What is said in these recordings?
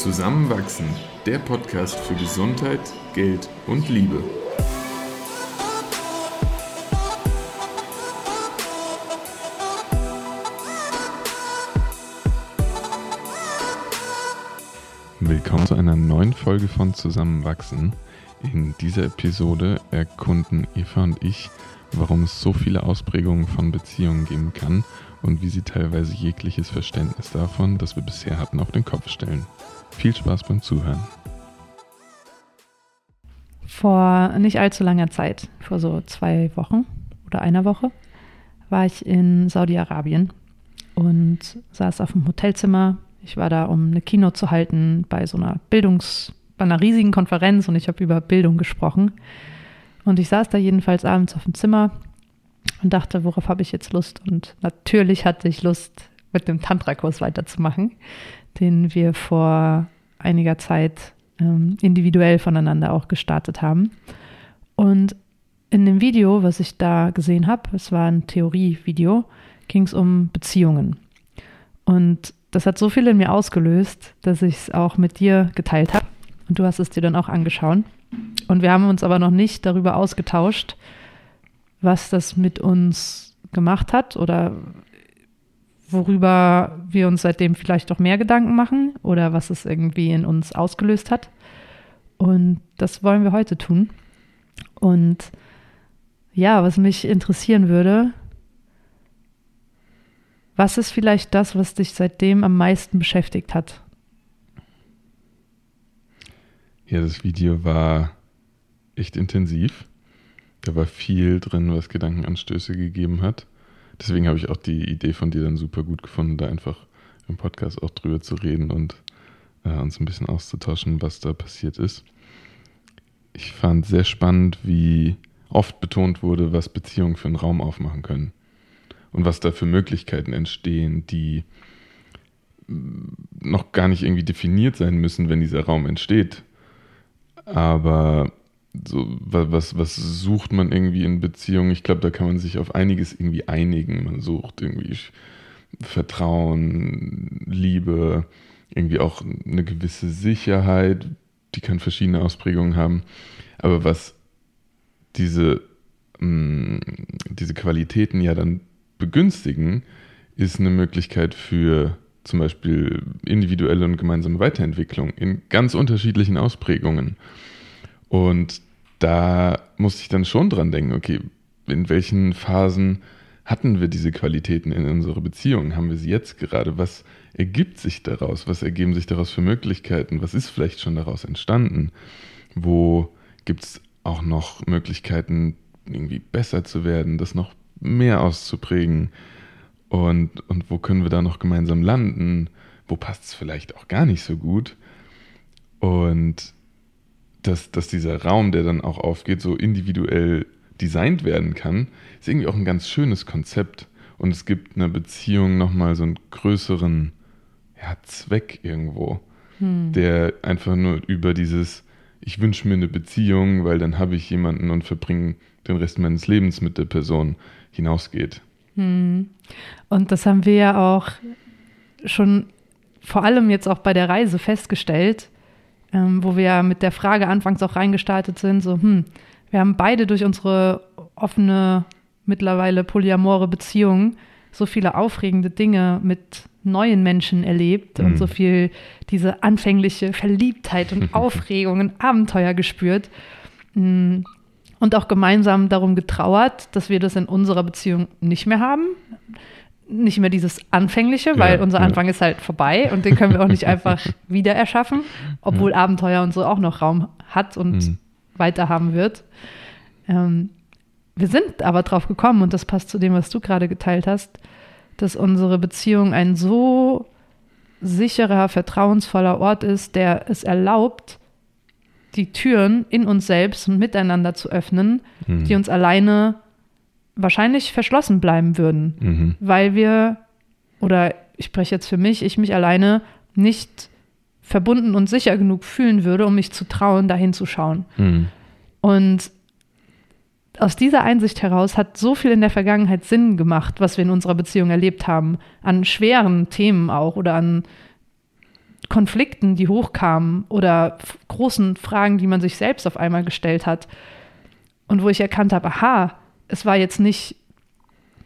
Zusammenwachsen, der Podcast für Gesundheit, Geld und Liebe. Willkommen zu einer neuen Folge von Zusammenwachsen. In dieser Episode erkunden Eva und ich, warum es so viele Ausprägungen von Beziehungen geben kann und wie sie teilweise jegliches Verständnis davon, das wir bisher hatten, auf den Kopf stellen. Viel Spaß beim Zuhören. Vor nicht allzu langer Zeit, vor so zwei Wochen oder einer Woche, war ich in Saudi-Arabien und saß auf dem Hotelzimmer. Ich war da, um eine Keynote zu halten bei so einer Bildungs-, bei einer riesigen Konferenz und ich habe über Bildung gesprochen. Und ich saß da jedenfalls abends auf dem Zimmer und dachte, worauf habe ich jetzt Lust? Und natürlich hatte ich Lust, mit dem Tantra-Kurs weiterzumachen, den wir vor einiger Zeit ähm, individuell voneinander auch gestartet haben. Und in dem Video, was ich da gesehen habe, es war ein Theorievideo, ging es um Beziehungen. Und das hat so viel in mir ausgelöst, dass ich es auch mit dir geteilt habe. Und du hast es dir dann auch angeschaut. Und wir haben uns aber noch nicht darüber ausgetauscht, was das mit uns gemacht hat oder worüber wir uns seitdem vielleicht doch mehr Gedanken machen oder was es irgendwie in uns ausgelöst hat. Und das wollen wir heute tun. Und ja, was mich interessieren würde, was ist vielleicht das, was dich seitdem am meisten beschäftigt hat? Ja, das Video war echt intensiv. Da war viel drin, was Gedankenanstöße gegeben hat. Deswegen habe ich auch die Idee von dir dann super gut gefunden, da einfach im Podcast auch drüber zu reden und äh, uns ein bisschen auszutauschen, was da passiert ist. Ich fand sehr spannend, wie oft betont wurde, was Beziehungen für einen Raum aufmachen können und was da für Möglichkeiten entstehen, die noch gar nicht irgendwie definiert sein müssen, wenn dieser Raum entsteht. Aber so, was, was sucht man irgendwie in Beziehungen? Ich glaube, da kann man sich auf einiges irgendwie einigen. Man sucht irgendwie Vertrauen, Liebe, irgendwie auch eine gewisse Sicherheit, die kann verschiedene Ausprägungen haben. Aber was diese, mh, mm, diese Qualitäten ja dann begünstigen, ist eine Möglichkeit für zum Beispiel individuelle und gemeinsame Weiterentwicklung in ganz unterschiedlichen Ausprägungen. Und da musste ich dann schon dran denken, okay, in welchen Phasen hatten wir diese Qualitäten in unserer Beziehung? Haben wir sie jetzt gerade? Was ergibt sich daraus? Was ergeben sich daraus für Möglichkeiten? Was ist vielleicht schon daraus entstanden? Wo gibt es auch noch Möglichkeiten, irgendwie besser zu werden, das noch mehr auszuprägen? Und, und wo können wir da noch gemeinsam landen? Wo passt es vielleicht auch gar nicht so gut? Und dass, dass dieser Raum, der dann auch aufgeht, so individuell designt werden kann, ist irgendwie auch ein ganz schönes Konzept. Und es gibt einer Beziehung nochmal so einen größeren ja, Zweck irgendwo, hm. der einfach nur über dieses, ich wünsche mir eine Beziehung, weil dann habe ich jemanden und verbringe den Rest meines Lebens mit der Person hinausgeht. Hm. Und das haben wir ja auch schon vor allem jetzt auch bei der Reise festgestellt, ähm, wo wir mit der Frage anfangs auch reingestartet sind, so, hm, wir haben beide durch unsere offene, mittlerweile polyamore Beziehung so viele aufregende Dinge mit neuen Menschen erlebt mhm. und so viel diese anfängliche Verliebtheit und Aufregung und Abenteuer gespürt. Mm, und auch gemeinsam darum getrauert, dass wir das in unserer Beziehung nicht mehr haben nicht mehr dieses Anfängliche, weil ja, unser Anfang ja. ist halt vorbei und den können wir auch nicht einfach wieder erschaffen, obwohl ja. Abenteuer und so auch noch Raum hat und mhm. weiter haben wird. Ähm, wir sind aber drauf gekommen, und das passt zu dem, was du gerade geteilt hast, dass unsere Beziehung ein so sicherer, vertrauensvoller Ort ist, der es erlaubt, die Türen in uns selbst und miteinander zu öffnen, mhm. die uns alleine wahrscheinlich verschlossen bleiben würden, mhm. weil wir, oder ich spreche jetzt für mich, ich mich alleine nicht verbunden und sicher genug fühlen würde, um mich zu trauen, dahin zu schauen. Mhm. Und aus dieser Einsicht heraus hat so viel in der Vergangenheit Sinn gemacht, was wir in unserer Beziehung erlebt haben, an schweren Themen auch oder an Konflikten, die hochkamen oder großen Fragen, die man sich selbst auf einmal gestellt hat. Und wo ich erkannt habe, aha, es war jetzt nicht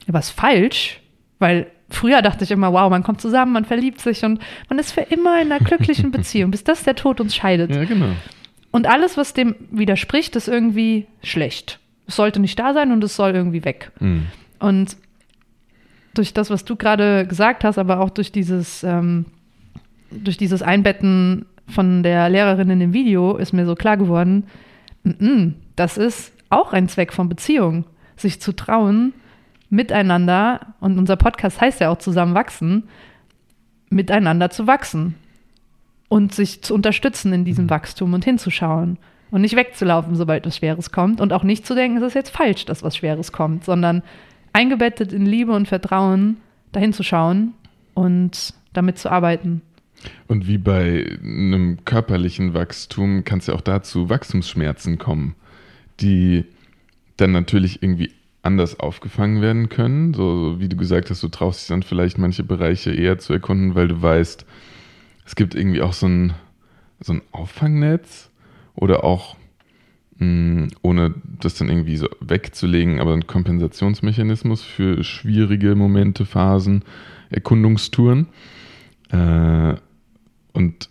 was falsch, weil früher dachte ich immer, wow, man kommt zusammen, man verliebt sich und man ist für immer in einer glücklichen Beziehung, bis das der Tod uns scheidet. Ja, genau. Und alles, was dem widerspricht, ist irgendwie schlecht. Es sollte nicht da sein und es soll irgendwie weg. Mhm. Und durch das, was du gerade gesagt hast, aber auch durch dieses, ähm, durch dieses Einbetten von der Lehrerin in dem Video ist mir so klar geworden, mm -mm, das ist auch ein Zweck von Beziehung, sich zu trauen, miteinander, und unser Podcast heißt ja auch zusammen wachsen, miteinander zu wachsen und sich zu unterstützen in diesem Wachstum und hinzuschauen und nicht wegzulaufen, sobald was Schweres kommt und auch nicht zu denken, es ist jetzt falsch, dass was Schweres kommt, sondern eingebettet in Liebe und Vertrauen dahin zu schauen und damit zu arbeiten. Und wie bei einem körperlichen Wachstum kann es ja auch dazu Wachstumsschmerzen kommen, die dann natürlich irgendwie anders aufgefangen werden können. So wie du gesagt hast, du traust dich dann vielleicht manche Bereiche eher zu erkunden, weil du weißt, es gibt irgendwie auch so ein, so ein Auffangnetz oder auch, mh, ohne das dann irgendwie so wegzulegen, aber ein Kompensationsmechanismus für schwierige Momente, Phasen, Erkundungstouren. Äh, und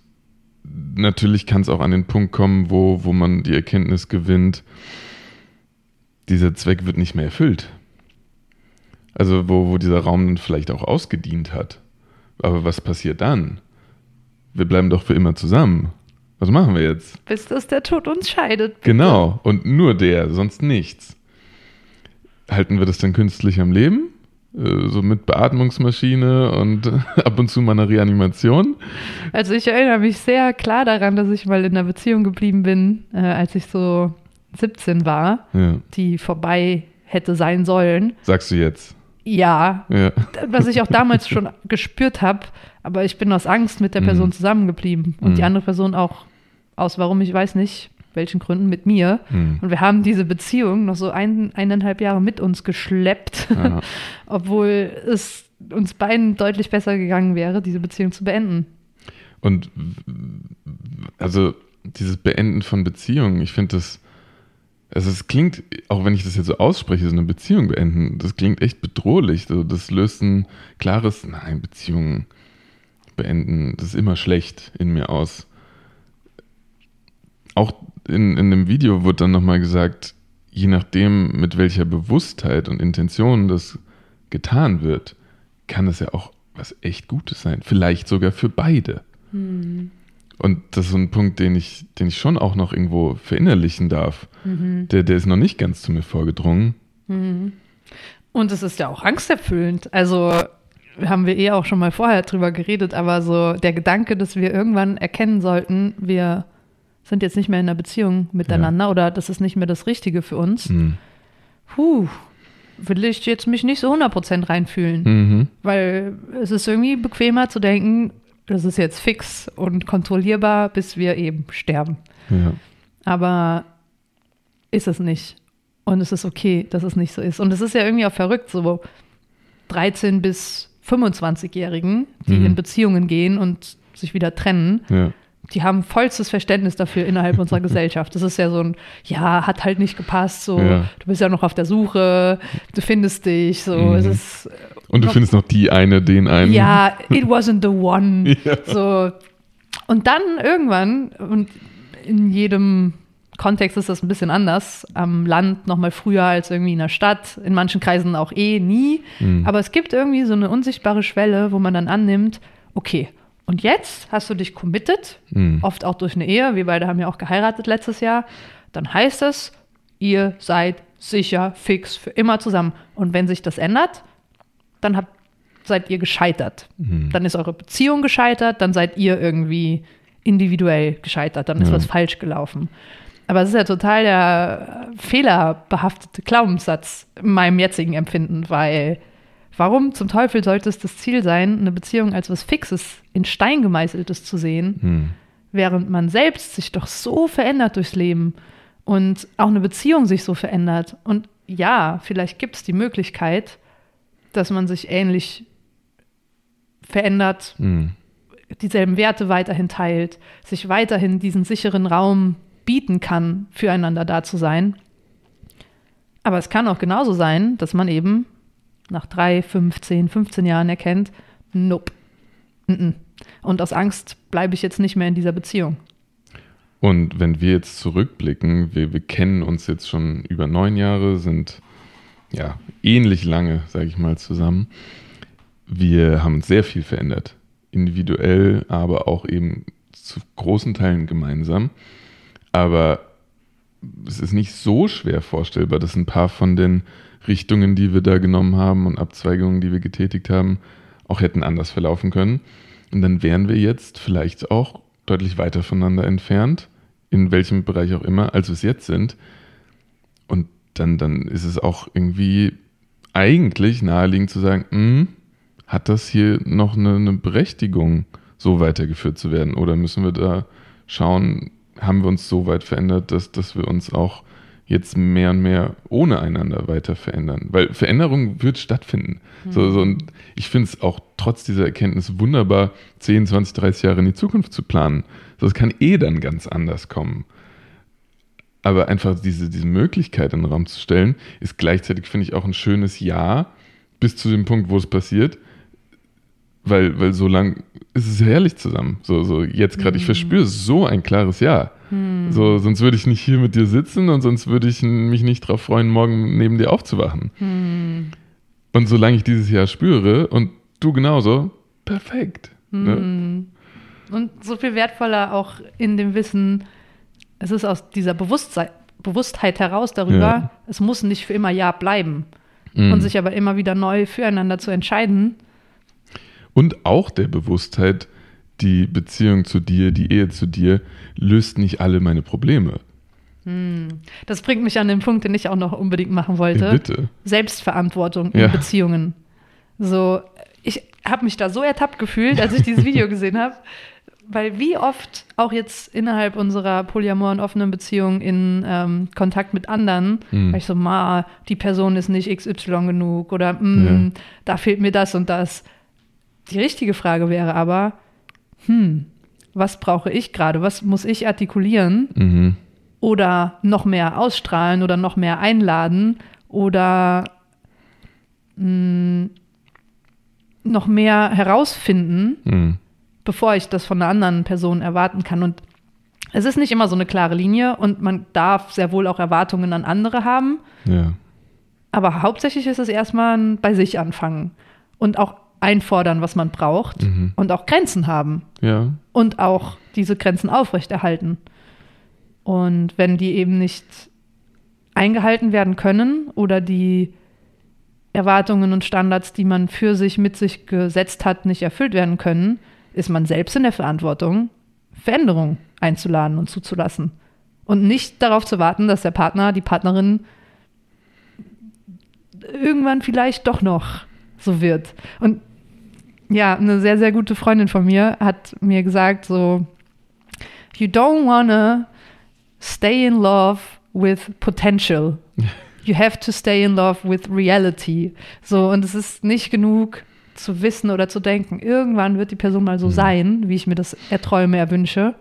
natürlich kann es auch an den Punkt kommen, wo, wo man die Erkenntnis gewinnt, dieser Zweck wird nicht mehr erfüllt. Also wo, wo dieser Raum dann vielleicht auch ausgedient hat. Aber was passiert dann? Wir bleiben doch für immer zusammen. Was machen wir jetzt? Bis das der Tod uns scheidet. bitte. Genau, und nur der, sonst nichts. Halten wir das dann künstlich am Leben? Äh, So mit Beatmungsmaschine und ab und zu mal eine Reanimation? Also ich erinnere mich sehr klar daran, dass ich mal in einer Beziehung geblieben bin, äh, als ich so 17 war, Ja. die vorbei hätte sein sollen. Sagst du jetzt? Ja, Ja. was ich auch damals schon gespürt habe, aber ich bin aus Angst mit der Mhm. Person zusammengeblieben und die Mhm. andere Person auch aus, warum ich weiß nicht, welchen Gründen mit mir. Hm. Und wir haben diese Beziehung noch so ein, eineinhalb Jahre mit uns geschleppt, obwohl es uns beiden deutlich besser gegangen wäre, diese Beziehung zu beenden. Und also dieses Beenden von Beziehungen, ich finde das, also es klingt, auch wenn ich das jetzt so ausspreche, so eine Beziehung beenden, das klingt echt bedrohlich. Das löst ein klares, nein, Beziehungen beenden, das ist immer schlecht in mir aus. Auch in, in dem Video wird dann nochmal gesagt, je nachdem, mit welcher Bewusstheit und Intention das getan wird, kann es ja auch was echt Gutes sein. Vielleicht sogar für beide. Und das ist so ein Punkt, den ich, den ich schon auch noch irgendwo verinnerlichen darf. Der, der ist noch nicht ganz zu mir vorgedrungen. Und es ist ja auch angsterfüllend. Also haben wir eh auch schon mal vorher drüber geredet, aber so der Gedanke, dass wir irgendwann erkennen sollten, wir sind jetzt nicht mehr in einer Beziehung miteinander oder das ist nicht mehr das Richtige für uns. Hm. Puh, will ich jetzt mich nicht so 100% reinfühlen, Mhm. weil es ist irgendwie bequemer zu denken, das ist jetzt fix und kontrollierbar, bis wir eben sterben. Ja. Aber ist es nicht. Und es ist okay, dass es nicht so ist. Und es ist ja irgendwie auch verrückt, so 13- bis 25-Jährigen, die Mhm. in Beziehungen gehen und sich wieder trennen, ja. die haben vollstes Verständnis dafür innerhalb unserer Gesellschaft. Das ist ja so ein, ja, hat halt nicht gepasst, so, Ja. du bist ja noch auf der Suche, du findest dich, so, Mhm. es ist, Und du Noch- findest noch die eine, den einen. ja, it wasn't the one. Ja. So. Und dann irgendwann, und in jedem Kontext ist das ein bisschen anders, am Land noch mal früher als irgendwie in der Stadt, in manchen Kreisen auch eh nie. Mhm. Aber es gibt irgendwie so eine unsichtbare Schwelle, wo man dann annimmt, okay, und jetzt hast du dich committed, Mhm. oft auch durch eine Ehe, wir beide haben ja auch geheiratet letztes Jahr, dann heißt es, ihr seid sicher, fix, für immer zusammen. Und wenn sich das ändert, dann habt, seid ihr gescheitert. Mhm. Dann ist eure Beziehung gescheitert, dann seid ihr irgendwie individuell gescheitert, dann ist Ja. was falsch gelaufen. Aber es ist ja total der fehlerbehaftete Glaubenssatz in meinem jetzigen Empfinden, weil warum zum Teufel sollte es das Ziel sein, eine Beziehung als was Fixes, in Stein gemeißeltes zu sehen, Hm. während man selbst sich doch so verändert durchs Leben und auch eine Beziehung sich so verändert. Und ja, vielleicht gibt es die Möglichkeit, dass man sich ähnlich verändert Hm. dieselben Werte weiterhin teilt, sich weiterhin diesen sicheren Raum bieten kann, füreinander da zu sein. Aber es kann auch genauso sein, dass man eben nach drei, fünf, zehn, 15 Jahren erkennt, nope. Und aus Angst bleibe ich jetzt nicht mehr in dieser Beziehung. Und wenn wir jetzt zurückblicken, wir, wir kennen uns jetzt schon über neun Jahre, sind ja ähnlich lange, sage ich mal, zusammen. Wir haben uns sehr viel verändert. Individuell, aber auch eben zu großen Teilen gemeinsam. Aber es ist nicht so schwer vorstellbar, dass ein paar von den Richtungen, die wir da genommen haben und Abzweigungen, die wir getätigt haben, auch hätten anders verlaufen können. Und dann wären wir jetzt vielleicht auch deutlich weiter voneinander entfernt, in welchem Bereich auch immer, als wir es jetzt sind. Dann, dann ist es auch irgendwie eigentlich naheliegend zu sagen, mh, hm, hat das hier noch eine, eine Berechtigung, so weitergeführt zu werden? Oder müssen wir da schauen, haben wir uns so weit verändert, dass, dass wir uns auch jetzt mehr und mehr ohne einander weiter verändern. Weil Veränderung wird stattfinden. Mhm. So, so, und ich finde es auch trotz dieser Erkenntnis wunderbar, 10, 20, 30 Jahre in die Zukunft zu planen. Das kann eh dann ganz anders kommen. Aber einfach diese, diese Möglichkeit in den Raum zu stellen, ist gleichzeitig, finde ich, auch ein schönes Ja bis zu dem Punkt, wo es passiert. Weil, weil so lang ist es herrlich zusammen. So, so jetzt gerade, mhm. ich verspüre so ein klares Ja. Mhm. So, sonst würde ich nicht hier mit dir sitzen und sonst würde ich mich nicht darauf freuen, morgen neben dir aufzuwachen. Mhm. Und solange ich dieses Ja spüre und du genauso, perfekt. Ne? Mhm. Und so viel wertvoller auch in dem Wissen, es ist aus dieser Bewusstsein, Bewusstheit heraus darüber, ja. es muss nicht für immer Ja bleiben. Mhm. Und sich aber immer wieder neu füreinander zu entscheiden und auch der Bewusstheit, die Beziehung zu dir, die Ehe zu dir, löst nicht alle meine Probleme. Hm. Das bringt mich an den Punkt, den ich auch noch unbedingt machen wollte. Bitte. Selbstverantwortung in ja. Beziehungen. So, ich habe mich da so ertappt gefühlt, als ich dieses Video gesehen habe, weil wie oft auch jetzt innerhalb unserer polyamoren offenen Beziehung in ähm, Kontakt mit anderen, hm. weil ich so, ma, die Person ist nicht XY genug oder mm, ja. da fehlt mir das und das. Die richtige Frage wäre aber, hm, was brauche ich gerade? Was muss ich artikulieren? Mhm. Oder noch mehr ausstrahlen oder noch mehr einladen oder mh, hm, noch mehr herausfinden, mhm. Bevor ich das von einer anderen Person erwarten kann. Und es ist nicht immer so eine klare Linie und man darf sehr wohl auch Erwartungen an andere haben. Ja. Aber hauptsächlich ist es erstmal bei sich anfangen und auch einfordern, was man braucht mhm. und auch Grenzen haben. Ja. Und auch diese Grenzen aufrechterhalten. Und wenn die eben nicht eingehalten werden können oder die Erwartungen und Standards, die man für sich mit sich gesetzt hat, nicht erfüllt werden können, ist man selbst in der Verantwortung, Veränderungen einzuladen und zuzulassen. Und nicht darauf zu warten, dass der Partner, die Partnerin irgendwann vielleicht doch noch so wird. Und ja, eine sehr, sehr gute Freundin von mir hat mir gesagt, so, you don't wanna stay in love with potential. You have to stay in love with reality. So, und es ist nicht genug zu wissen oder zu denken, irgendwann wird die Person mal so mhm. sein, wie ich mir das erträume, erwünsche.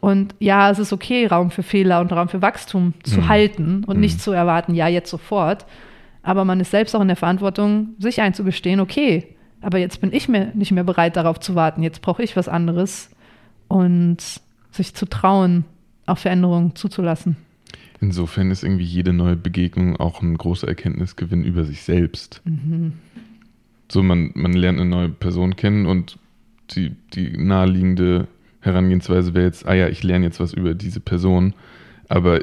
Und ja, es ist okay, Raum für Fehler und Raum für Wachstum zu mhm. halten und mhm. nicht zu erwarten, ja, jetzt sofort. Aber man ist selbst auch in der Verantwortung, sich einzugestehen, okay, aber jetzt bin ich mir nicht mehr bereit, darauf zu warten. Jetzt brauche ich was anderes und sich zu trauen, auch Veränderungen zuzulassen. Insofern ist irgendwie jede neue Begegnung auch ein großer Erkenntnisgewinn über sich selbst. Mhm. So, man, man lernt eine neue Person kennen und die, die naheliegende Herangehensweise wäre jetzt, ah ja, ich lerne jetzt was über diese Person. Aber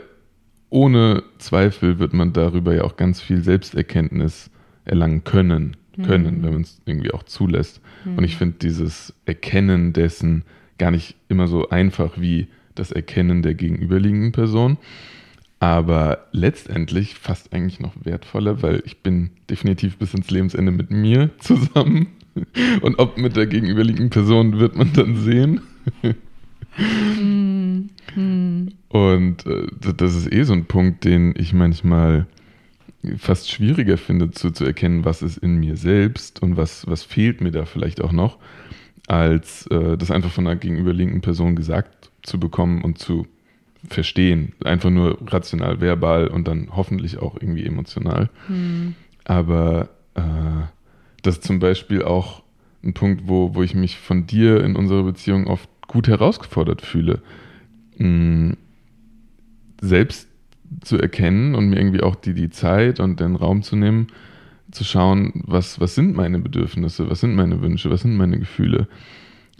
ohne Zweifel wird man darüber ja auch ganz viel Selbsterkenntnis erlangen können können, mhm. wenn man es irgendwie auch zulässt. Mhm. Und ich finde dieses Erkennen dessen gar nicht immer so einfach wie das Erkennen der gegenüberliegenden Person. Aber letztendlich fast eigentlich noch wertvoller, weil ich bin definitiv bis ins Lebensende mit mir zusammen. Und ob mit der gegenüberliegenden Person wird man dann sehen. Mhm. Und äh, das ist eh so ein Punkt, den ich manchmal fast schwieriger finde zu, zu erkennen, was ist in mir selbst und was, was fehlt mir da vielleicht auch noch. als äh, das einfach von einer gegenüberliegenden Person gesagt zu bekommen und zu verstehen. Einfach nur rational, verbal und dann hoffentlich auch irgendwie emotional. Hm. Aber äh, das ist zum Beispiel auch ein Punkt, wo, wo ich mich von dir in unserer Beziehung oft gut herausgefordert fühle. Mh, selbst zu erkennen und mir irgendwie auch die, die Zeit und den Raum zu nehmen, zu schauen, was, was sind meine Bedürfnisse, was sind meine Wünsche, was sind meine Gefühle.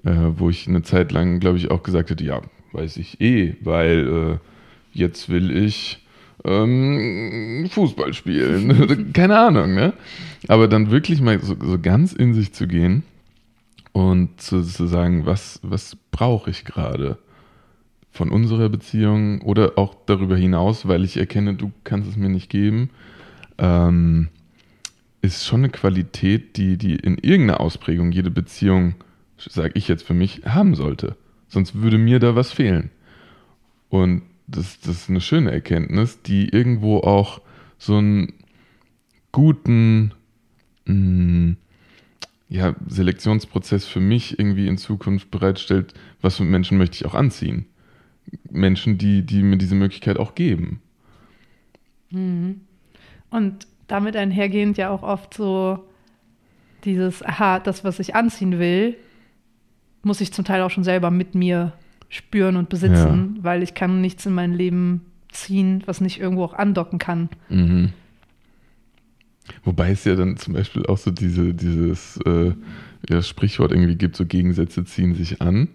Äh, wo ich eine Zeit lang, glaube ich, auch gesagt hätte, ja, weiß ich eh, weil äh, jetzt will ich ähm, Fußball spielen. Keine Ahnung, ne? Aber dann wirklich mal so, so ganz in sich zu gehen und zu, zu sagen, was, was brauche ich gerade von unserer Beziehung oder auch darüber hinaus, weil ich erkenne, du kannst es mir nicht geben, ähm, ist schon eine Qualität, die, die in irgendeiner Ausprägung jede Beziehung, sage ich jetzt für mich, haben sollte. Sonst würde mir da was fehlen. Und das, das ist eine schöne Erkenntnis, die irgendwo auch so einen guten mh, mm, ja, Selektionsprozess für mich irgendwie in Zukunft bereitstellt, was für Menschen möchte ich auch anziehen. Menschen, die, die mir diese Möglichkeit auch geben. Mhm. Und damit einhergehend ja auch oft so dieses, aha, das, was ich anziehen will, muss ich zum Teil auch schon selber mit mir spüren und besitzen, ja. weil ich kann nichts in mein Leben ziehen, was nicht irgendwo auch andocken kann. Mhm. Wobei es ja dann zum Beispiel auch so diese, dieses äh, ja, Sprichwort irgendwie gibt, so Gegensätze ziehen sich an.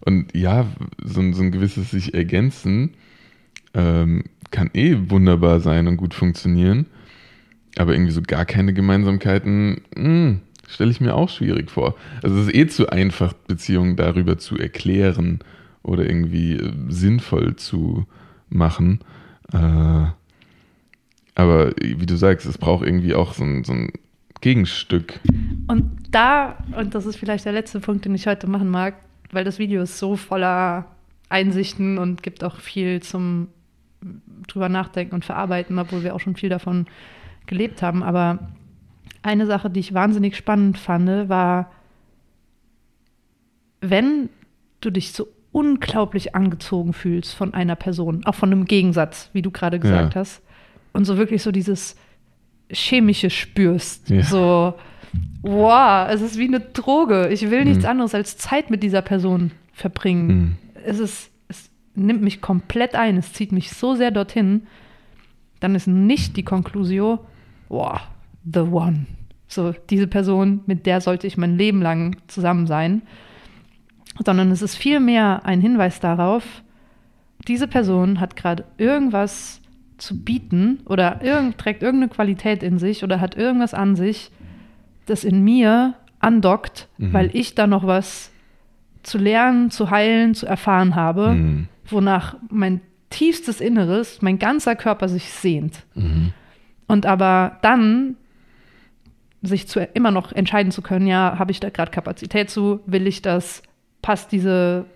Und ja, so, so ein gewisses sich ergänzen ähm, kann eh wunderbar sein und gut funktionieren. Aber irgendwie so gar keine Gemeinsamkeiten, hm, stelle ich mir auch schwierig vor. Also es ist eh zu einfach, Beziehungen darüber zu erklären oder irgendwie äh, sinnvoll zu machen. Äh, aber wie du sagst, es braucht irgendwie auch so ein, so ein Gegenstück. Und da, und das ist vielleicht der letzte Punkt, den ich heute machen mag, weil das Video ist so voller Einsichten und gibt auch viel zum drüber nachdenken und verarbeiten, obwohl wir auch schon viel davon gelebt haben. Aber eine Sache, die ich wahnsinnig spannend fand, war, wenn du dich so unglaublich angezogen fühlst von einer Person, auch von einem Gegensatz, wie du gerade gesagt ja. hast, und so wirklich so dieses chemische spürst, ja. so wow, es ist wie eine Droge. Ich will nichts mhm. anderes als Zeit mit dieser Person verbringen. Mhm. Es ist, es nimmt mich komplett ein, es zieht mich so sehr dorthin. Dann ist nicht die Konklusio, wow, the one. So, diese Person, mit der sollte ich mein Leben lang zusammen sein. Sondern es ist vielmehr ein Hinweis darauf, diese Person hat gerade irgendwas zu bieten oder irgend, trägt irgendeine Qualität in sich oder hat irgendwas an sich, das in mir andockt, mhm. weil ich da noch was zu lernen, zu heilen, zu erfahren habe, mhm. wonach mein tiefstes Inneres, mein ganzer Körper sich sehnt. Mhm. Und aber dann sich zu, immer noch entscheiden zu können, ja, habe ich da gerade Kapazität zu, will ich das, passt diese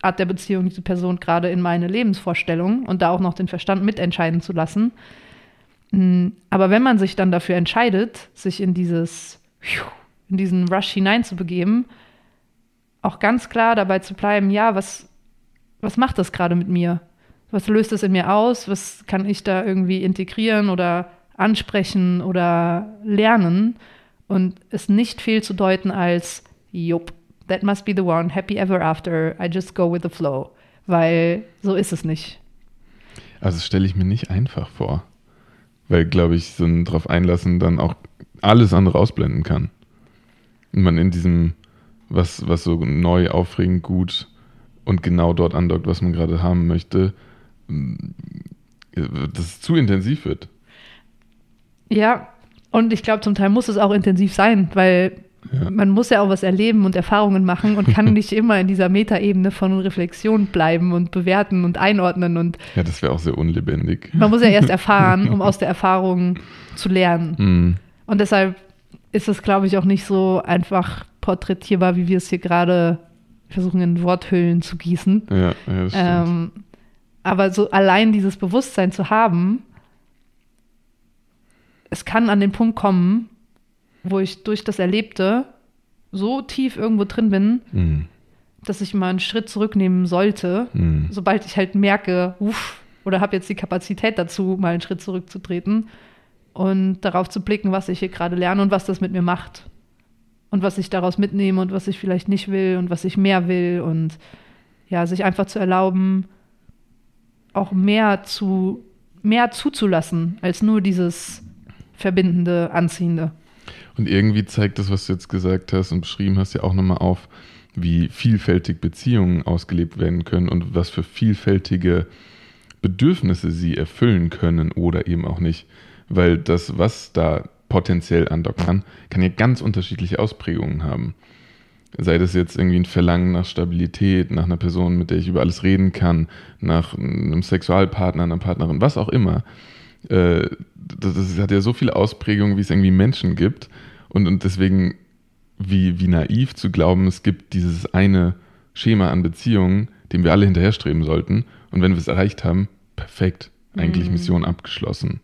Art der Beziehung, diese Person gerade in meine Lebensvorstellung und da auch noch den Verstand mitentscheiden zu lassen. Mm, aber wenn man sich dann dafür entscheidet, sich in dieses, in diesen Rush hineinzubegeben, auch ganz klar dabei zu bleiben, ja, was, was macht das gerade mit mir? Was löst es in mir aus? Was kann ich da irgendwie integrieren oder ansprechen oder lernen? Und es nicht viel zu deuten als, jupp, that must be the one, happy ever after, I just go with the flow. Weil so ist es nicht. Also stelle ich mir nicht einfach vor weil, glaube ich, so ein drauf einlassen dann auch alles andere ausblenden kann. Und man in diesem, was, was so neu, aufregend, gut und genau dort andockt, was man gerade haben möchte, dass es zu intensiv wird. Ja, und ich glaube, zum Teil muss es auch intensiv sein, weil ja. Man muss ja auch was erleben und Erfahrungen machen und kann nicht immer in dieser Metaebene von Reflexion bleiben und bewerten und einordnen. Und ja, das wäre auch sehr unlebendig. Man muss ja erst erfahren, um aus der Erfahrung zu lernen. Mhm. Und deshalb ist es, glaube ich, auch nicht so einfach porträtierbar, wie wir es hier gerade versuchen, in Worthüllen zu gießen. Ja, ja das stimmt. Ähm, aber so allein dieses Bewusstsein zu haben, kann an den Punkt kommen, wo ich durch das Erlebte so tief irgendwo drin bin, Mhm. dass ich mal einen Schritt zurücknehmen sollte, Mhm. sobald ich halt merke, uff, oder habe jetzt die Kapazität dazu, mal einen Schritt zurückzutreten und darauf zu blicken, was ich hier gerade lerne und was das mit mir macht. Und was ich daraus mitnehme und was ich vielleicht nicht will und was ich mehr will und ja, sich einfach zu erlauben, auch mehr zu, mehr zuzulassen, als nur dieses verbindende, anziehende. Und irgendwie zeigt das, was du jetzt gesagt hast und beschrieben hast, ja auch nochmal auf, wie vielfältig Beziehungen ausgelebt werden können und was für vielfältige Bedürfnisse sie erfüllen können oder eben auch nicht. Weil das, was da potenziell andocken kann, kann ja ganz unterschiedliche Ausprägungen haben. Sei das jetzt irgendwie ein Verlangen nach Stabilität, nach einer Person, mit der ich über alles reden kann, nach einem Sexualpartner, einer Partnerin, was auch immer. Äh, das, das hat ja so viele Ausprägungen, wie es irgendwie Menschen gibt. Und, und deswegen, wie, wie naiv zu glauben, es gibt dieses eine Schema an Beziehungen, dem wir alle hinterherstreben sollten. Und wenn wir es erreicht haben, perfekt. Eigentlich Mhm. Mission abgeschlossen.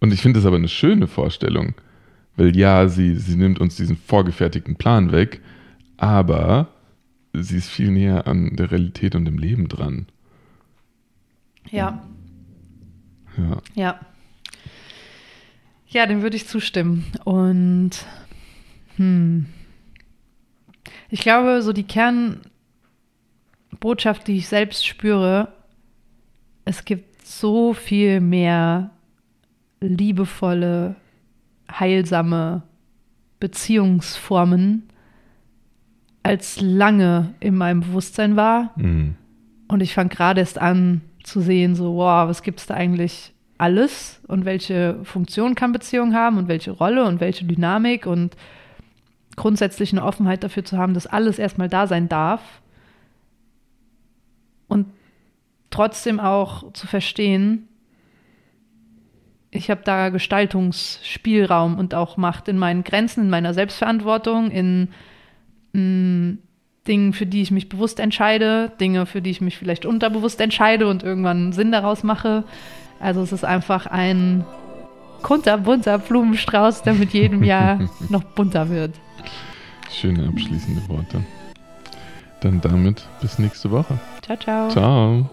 Und ich finde das aber eine schöne Vorstellung, weil ja, sie, sie nimmt uns diesen vorgefertigten Plan weg, aber sie ist viel näher an der Realität und dem Leben dran. Ja, Ja. ja. Ja, dem würde ich zustimmen. Und hm, ich glaube, so die Kernbotschaft, die ich selbst spüre, es gibt so viel mehr liebevolle, heilsame Beziehungsformen, als lange in meinem Bewusstsein war. Mhm. Und ich fange gerade erst an zu sehen, so, wow, was gibt es da eigentlich alles und welche Funktion kann Beziehung haben und welche Rolle und welche Dynamik und grundsätzlich eine Offenheit dafür zu haben, dass alles erstmal da sein darf und trotzdem auch zu verstehen, ich habe da Gestaltungsspielraum und auch Macht in meinen Grenzen, in meiner Selbstverantwortung, in mh, Dingen, für die ich mich bewusst entscheide, Dinge, für die ich mich vielleicht unterbewusst entscheide und irgendwann Sinn daraus mache. Also es ist einfach ein kunterbunter Blumenstrauß, der mit jedem Jahr noch bunter wird. Schöne abschließende Worte. Dann damit bis nächste Woche. Ciao, ciao. Ciao.